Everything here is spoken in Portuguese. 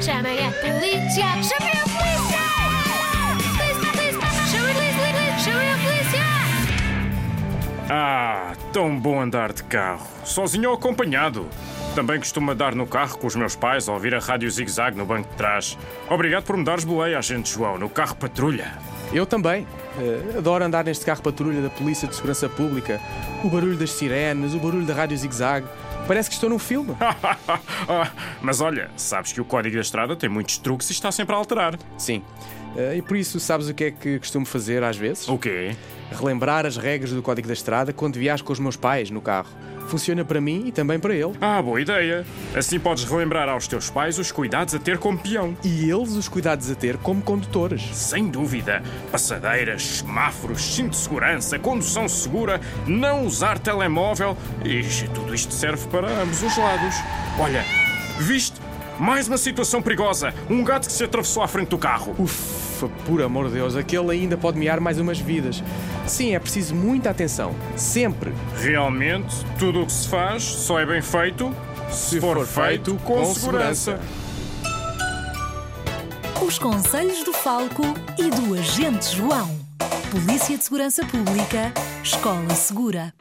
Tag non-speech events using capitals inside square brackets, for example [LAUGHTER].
Chamem a polícia! Chamem a polícia! Polícia, polícia! Chamem a polícia! Chamem a polícia! Ah, tão bom andar de carro, sozinho ou acompanhado. Também costumo andar no carro com os meus pais a ouvir a rádio zig-zag no banco de trás. Obrigado por me dares boleia, agente João, no carro patrulha. Eu também. Eh, adoro andar neste carro patrulha da Polícia de Segurança Pública. O barulho das sirenes, o barulho da rádio zig-zag. Parece que estou num filme. [LAUGHS] Ah, Mas olha, sabes que o código da estrada tem muitos truques e está sempre a alterar. Sim. Eh, e por isso, sabes o que é que costumo fazer às vezes? O quê? Relembrar as regras do Código da Estrada quando viajo com os meus pais no carro. Funciona para mim e também para ele. Ah, boa ideia. Assim podes relembrar aos teus pais os cuidados a ter como peão. E eles os cuidados a ter como condutores. Sem dúvida. Passadeiras, semáforos, cinto de segurança, condução segura, não usar telemóvel. E tudo isto serve para ambos os lados. Olha, viste? Mais uma situação perigosa. Um gato que se atravessou à frente do carro. Ufa, por amor de Deus, aquele ainda pode mear mais umas vidas. Sim, é preciso muita atenção. Sempre. Realmente, tudo o que se faz só é bem feito se, for, feito com, segurança. Os conselhos do Falco e do Agente João. Polícia de Segurança Pública, Escola Segura.